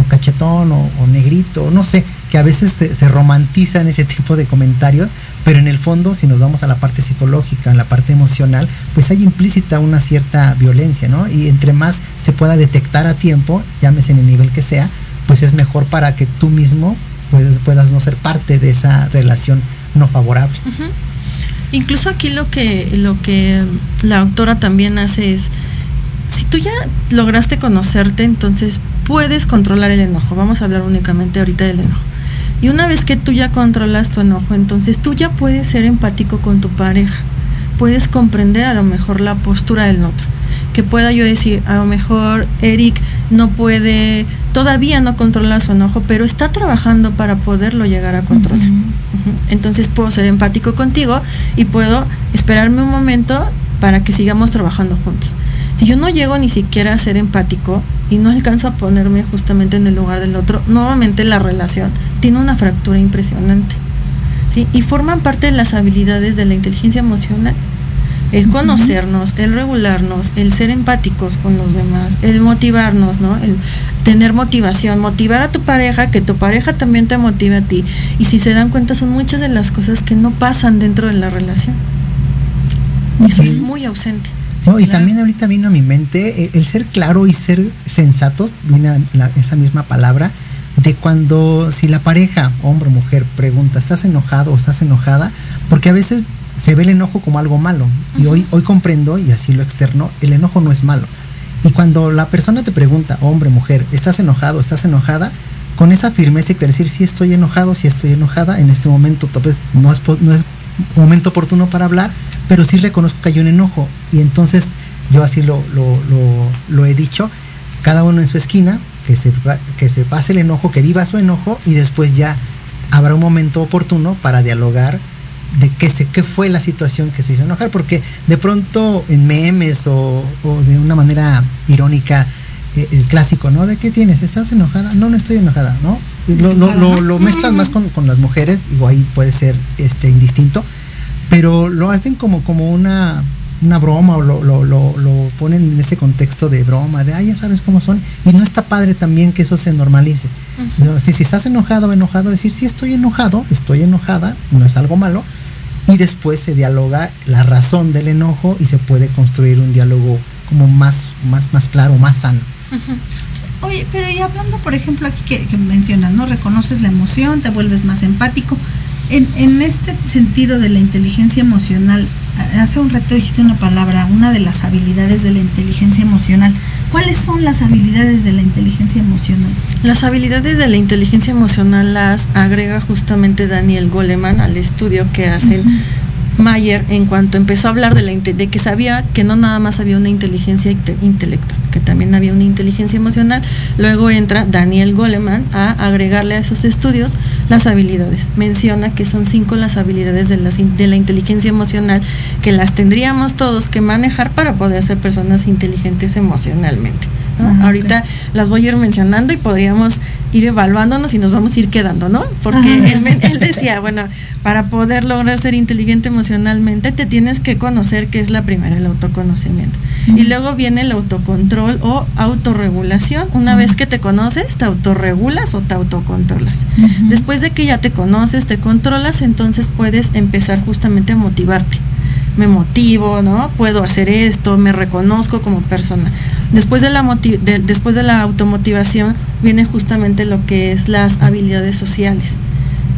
cachetón o, negrito, no sé, que a veces se, se, romantizan ese tipo de comentarios, pero en el fondo, si nos vamos a la parte psicológica, a la parte emocional, pues hay implícita una cierta violencia, ¿no? Y entre más se pueda detectar a tiempo, llámese en el nivel que sea, pues es mejor para que tú mismo pues, puedas no ser parte de esa relación no favorable. Incluso aquí lo que, lo que la autora también hace es, si tú ya lograste conocerte, entonces puedes controlar el enojo. Vamos a hablar únicamente ahorita del enojo. Y una vez que tú ya controlas tu enojo, entonces tú ya puedes ser empático con tu pareja. Puedes comprender a lo mejor la postura del otro. Que pueda yo decir, a lo mejor Eric no puede, todavía no controla su enojo, pero está trabajando para poderlo llegar a controlar. Entonces puedo ser empático contigo y puedo esperarme un momento para que sigamos trabajando juntos. Si yo no llego ni siquiera a ser empático y no alcanzo a ponerme justamente en el lugar del otro, nuevamente la relación tiene una fractura impresionante. ¿sí? Y forman parte de las habilidades de la inteligencia emocional. El conocernos, el regularnos, el ser empáticos con los demás, el motivarnos, ¿no? El tener motivación, motivar a tu pareja, que tu pareja también te motive a ti. Y si se dan cuenta, son muchas de las cosas que no pasan dentro de la relación. Eso es muy ausente y también ahorita vino a mi mente eh, el, ser claro y ser sensatos, viene esa misma palabra, de cuando si la pareja, hombre o mujer, pregunta, ¿estás enojado o estás enojada? Porque a veces se ve el enojo como algo malo. Y hoy, hoy comprendo, y así lo externo, el enojo no es malo. Y cuando la persona te pregunta, hombre, mujer, ¿estás enojado, estás enojada? Con esa firmeza y decir si estoy enojado, si estoy enojada, en este momento pues, no es, no es momento oportuno para hablar, pero sí reconozco que hay un enojo. Y entonces yo así lo, lo, he dicho, cada uno en su esquina, que se, que se pase el enojo, que viva su enojo y después ya habrá un momento oportuno para dialogar de qué, se, qué fue la situación que se hizo enojar, porque de pronto en memes o, de una manera irónica, eh, el clásico, ¿no? ¿De qué tienes? ¿Estás enojada? No, no estoy enojada, ¿no? Lo, lo, lo, más con, con, las mujeres, digo, ahí puede ser este indistinto, pero lo hacen como, como una, una broma o lo, lo, lo, ponen en ese contexto de broma, de, ah, ya sabes cómo son, y no está padre también que eso se normalice. si, si, estás enojado o enojado, decir, sí estoy enojado, estoy enojada, no es algo malo, y después se dialoga la razón del enojo y se puede construir un diálogo como más, más, más claro, más sano. Oye, pero y hablando, por ejemplo, aquí que, que, mencionas, ¿no? Reconoces la emoción, te vuelves más empático. En, en este sentido de la inteligencia emocional, hace un rato dijiste una palabra, una de las habilidades de la inteligencia emocional. ¿Cuáles son las habilidades de la inteligencia emocional? Las habilidades de la inteligencia emocional las agrega justamente Daniel Goleman al estudio que hacen Mayer en cuanto empezó a hablar de, la, de que sabía que no nada más había una inteligencia intelectual, también había una inteligencia emocional. Luego entra Daniel Goleman a agregarle a esos estudios las habilidades. Menciona que son cinco las habilidades de, de la inteligencia emocional que las tendríamos todos que manejar para poder ser personas inteligentes emocionalmente. Ah, Ahorita las voy a ir mencionando y podríamos ir evaluándonos y nos vamos a ir quedando, ¿no? Porque él, decía, bueno, para poder lograr ser inteligente emocionalmente te tienes que conocer que es la primera, el autoconocimiento. Y luego viene el autocontrol o autorregulación. Una vez que te conoces, te autorregulas o te autocontrolas. Después de que ya te conoces, te controlas, entonces puedes empezar justamente a motivarte me motivo, ¿no? Puedo hacer esto, me reconozco como persona. Después de la, después de la automotivación viene justamente lo que es las habilidades sociales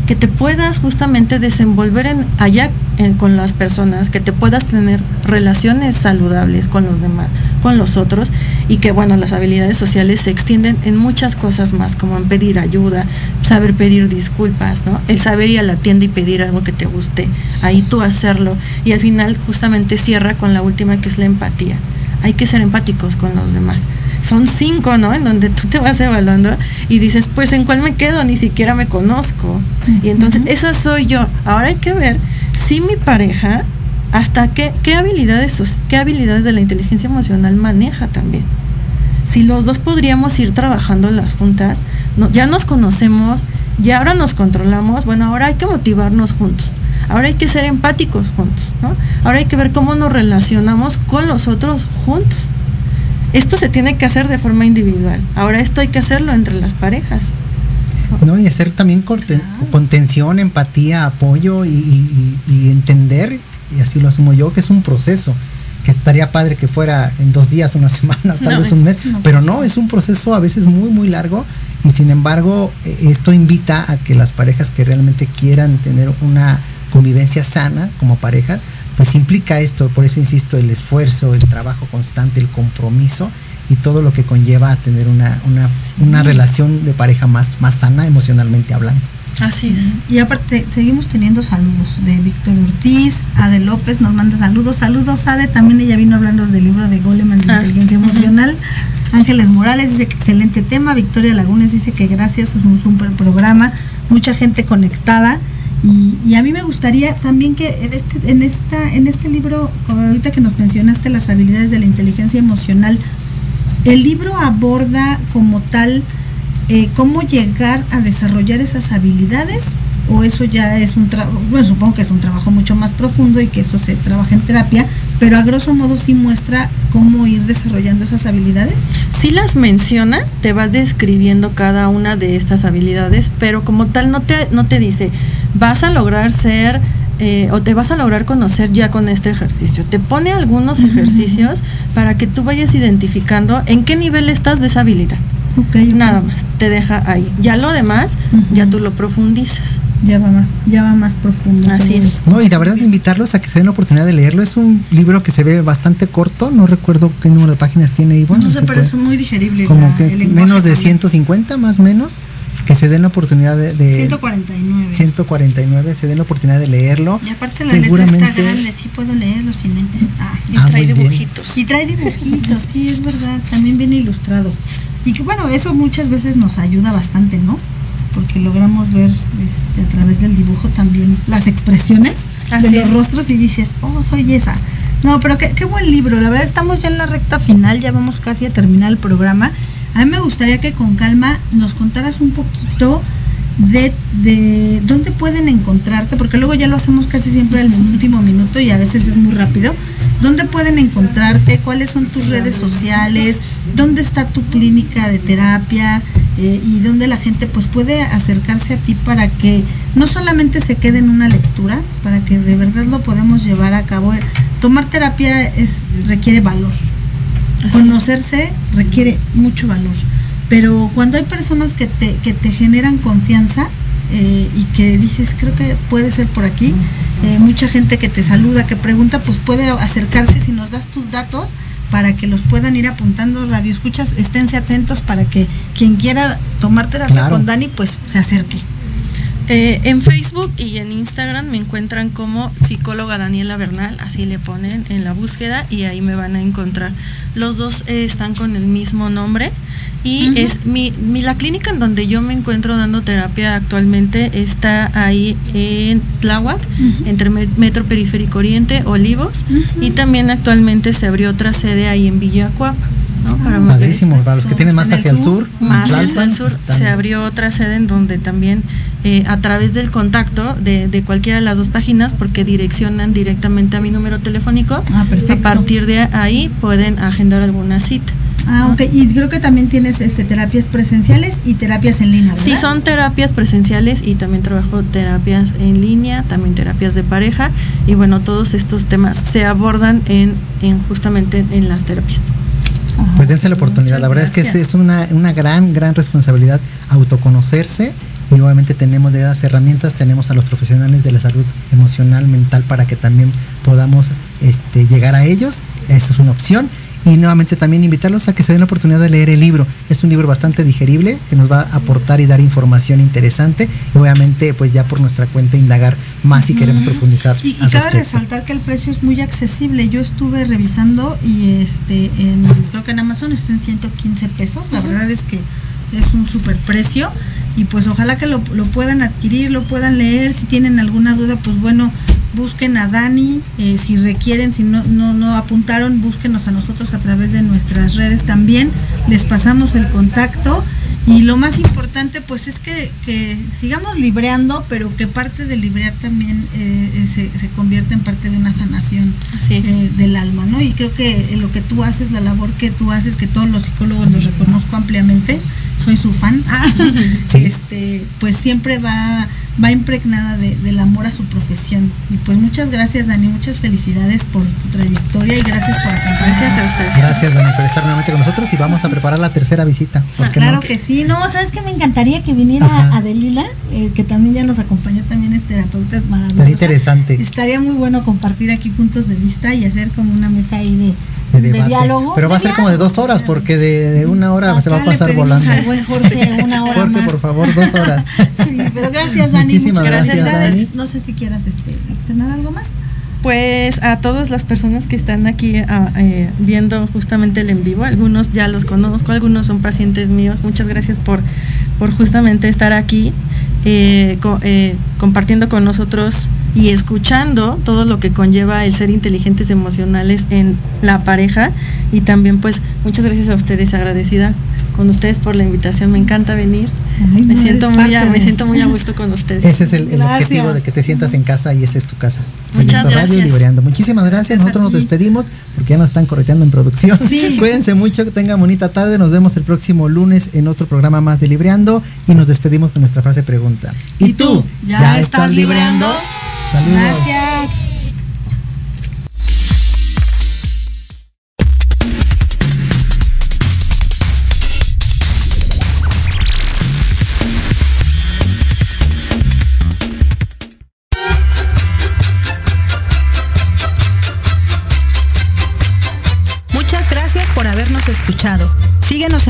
que te puedas justamente desenvolver en, allá con las personas, que te puedas tener relaciones saludables con los demás, con los otros, y que bueno, las habilidades sociales se extienden en muchas cosas más, como en pedir ayuda, saber pedir disculpas, ¿no? El saber ir a la tienda y pedir algo que te guste, ahí tú hacerlo, y al final justamente cierra con la última que es la empatía. Hay que ser empáticos con los demás son cinco, ¿no? En donde tú te vas evaluando y dices, pues en cuál me quedo, ni siquiera me conozco. Y entonces, esa soy yo. Ahora hay que ver si mi pareja, hasta qué, qué habilidades, qué habilidades de la inteligencia emocional maneja también. Si los dos podríamos ir trabajando las juntas, ya nos conocemos, ya ahora nos controlamos, bueno, ahora hay que motivarnos juntos. Ahora hay que ser empáticos juntos, ¿no? Ahora hay que ver cómo nos relacionamos con los otros juntos. Esto se tiene que hacer de forma individual. Ahora esto hay que hacerlo entre las parejas. No, y hacer también contención, empatía, apoyo y, entender, y así lo asumo yo, que es un proceso. Que estaría padre que fuera en dos días, una semana, tal vez un mes, pero no, es un proceso a veces muy, muy largo. Y sin embargo, e, esto invita a que las parejas que realmente quieran tener una convivencia sana como parejas, pues implica esto, por eso insisto, el esfuerzo, el trabajo constante, el compromiso y todo lo que conlleva a tener una, una, relación de pareja más, más sana emocionalmente hablando. Así es. Y aparte, seguimos teniendo saludos de Víctor Ortiz, Ade López nos manda saludos. Saludos, Ade. También ella vino hablando del libro de Goleman de ah, Inteligencia Emocional. Ángeles Morales dice que excelente tema. Victoria Lagunes dice que gracias, es un super programa. Mucha gente conectada. Y, a mí me gustaría también que en este, en esta, en este libro, como ahorita que nos mencionaste las habilidades de la inteligencia emocional, el libro aborda como tal eh, cómo llegar a desarrollar esas habilidades o eso ya es un trabajo, bueno, supongo que es un trabajo mucho más profundo y que eso se trabaja en terapia, pero a grosso modo sí muestra cómo ir desarrollando esas habilidades. Sí las menciona, te va describiendo cada una de estas habilidades, pero como tal no te, no te dice, vas a lograr ser eh, o te vas a lograr conocer ya con este ejercicio. Te pone algunos ejercicios para que tú vayas identificando en qué nivel estás de esa habilidad. Nada más, te deja ahí. Ya lo demás, ya tú lo profundizas. Ya va más, ya va más profundo. Así es. No, y la verdad invitarlos a que se den la oportunidad de leerlo. Es un libro que se ve bastante corto, no recuerdo qué número de páginas tiene y bueno. No sé, pero es muy digerible. Como que menos de 150 más o menos que se den la oportunidad de, 149 149 se den la oportunidad de leerlo. Y aparte la letra está grande sí puedo leerlo sin ah, y trae dibujitos. Y trae dibujitos sí es verdad también viene ilustrado. Y que bueno eso muchas veces nos ayuda bastante no porque logramos ver este, a través del dibujo también las expresiones de los rostros y dices, oh, soy esa. No, pero qué, qué buen libro. La verdad estamos ya en la recta final, ya vamos casi a terminar el programa. A mí me gustaría que con calma nos contaras un poquito de, de, dónde pueden encontrarte, porque luego ya lo hacemos casi siempre al último minuto y a veces es muy rápido. ¿Dónde pueden encontrarte? ¿Cuáles son tus redes sociales? ¿Dónde está tu clínica de terapia? Eh, y dónde la gente pues puede acercarse a ti para que no solamente se quede en una lectura, para que de verdad lo podamos llevar a cabo. Tomar terapia es, requiere valor. Conocerse requiere mucho valor. Pero cuando hay personas que te, que te generan confianza eh, y que dices, creo que puede ser por aquí, eh, mucha gente que te saluda, que pregunta, pues puede acercarse si nos das tus datos para que los puedan ir apuntando radio escuchas, esténse atentos para que quien quiera tomar terapia con Dani, pues se acerque. Eh, en Facebook y en Instagram me encuentran como psicóloga Daniela Bernal, así le ponen en la búsqueda y ahí me van a encontrar. Los dos están con el mismo nombre y es mi, la clínica en donde yo me encuentro dando terapia actualmente está ahí en Tláhuac, entre Metro Periférico Oriente, Olivos, y también actualmente se abrió otra sede ahí en Villacuapa. ¿No? Para, para los que tienen más hacia el sur, más hacia el sur, se abrió otra sede en donde también eh, a través del contacto de, de, cualquiera de las dos páginas, porque direccionan directamente a mi número telefónico, ah, a partir de ahí pueden agendar alguna cita. Ah, ok. Y creo que también tienes este, terapias presenciales y terapias en línea. ¿verdad? Sí, son terapias presenciales y también trabajo terapias en línea, también terapias de pareja. Y bueno, todos estos temas se abordan en, en justamente en las terapias. Pues dense la oportunidad. la verdad es que es una, una gran, gran responsabilidad autoconocerse y obviamente tenemos de las herramientas, tenemos a los profesionales de la salud emocional, mental para que también podamos este, llegar a ellos. Esa es una opción y nuevamente también invitarlos a que se den la oportunidad de leer el libro. Es un libro bastante digerible que nos va a aportar y dar información interesante y obviamente pues ya por nuestra cuenta indagar más si queremos profundizar. Y, y cabe resaltar que el precio es muy accesible. Yo estuve revisando y este en, creo que en Amazon está en 115 pesos. La verdad es que es un super precio y pues ojalá que lo, lo, puedan adquirir, lo puedan leer. Si tienen alguna duda, pues bueno, busquen a Dani, eh, si requieren, si no, no, no apuntaron, búsquenos a nosotros a través de nuestras redes también, les pasamos el contacto y lo más importante pues es que, que sigamos libreando, pero que parte de librear también eh, se, se, convierte en parte de una sanación eh, del alma, ¿no? Y creo que lo que tú haces, la labor que tú haces, que todos los psicólogos los reconozco ampliamente, soy su fan, ¿Sí? este, pues siempre va va impregnada de, del amor a su profesión. Y pues muchas gracias, Dani, muchas felicidades por tu trayectoria y gracias por Gracias a ustedes. Gracias, Dani, por estar nuevamente con nosotros y vamos a preparar la tercera visita. claro no? que sí. No, ¿sabes que Me encantaría que viniera Ajá. Adelila, eh, que también ya nos acompañó, también es terapeuta maravillosa. Estaría interesante. Estaría muy bueno compartir aquí puntos de vista y hacer como una mesa ahí de de, de, diálogo. Pero va a ser como de dos horas, porque de, de una hora Acá se va a pasar volando. Jorge, una hora Jorge, más. por favor, dos horas. gracias, Dani. Muchísimas muchas gracias, gracias. No sé si quieras este, externar algo más. Pues a todas las personas que están aquí a, eh, viendo justamente el en vivo, algunos ya los conozco, algunos son pacientes míos. Muchas gracias por, por justamente estar aquí eh, co eh, compartiendo con nosotros y escuchando todo lo que conlleva el ser inteligentes emocionales en la pareja y también pues muchas gracias a ustedes agradecida con ustedes por la invitación me encanta venir Ay, me no, siento muy a, me siento muy a gusto con ustedes ese es el, el objetivo de que te sientas en casa y esa es tu casa muchas Proyecto gracias Radio Libreando. muchísimas gracias, gracias nosotros nos despedimos porque ya nos están correteando en producción sí. cuídense mucho que tengan bonita tarde nos vemos el próximo lunes en otro programa más de Libreando y nos despedimos con nuestra frase pregunta ¿y, tú? ¿ya, ¿ya estás libreando? Saludos. Gracias.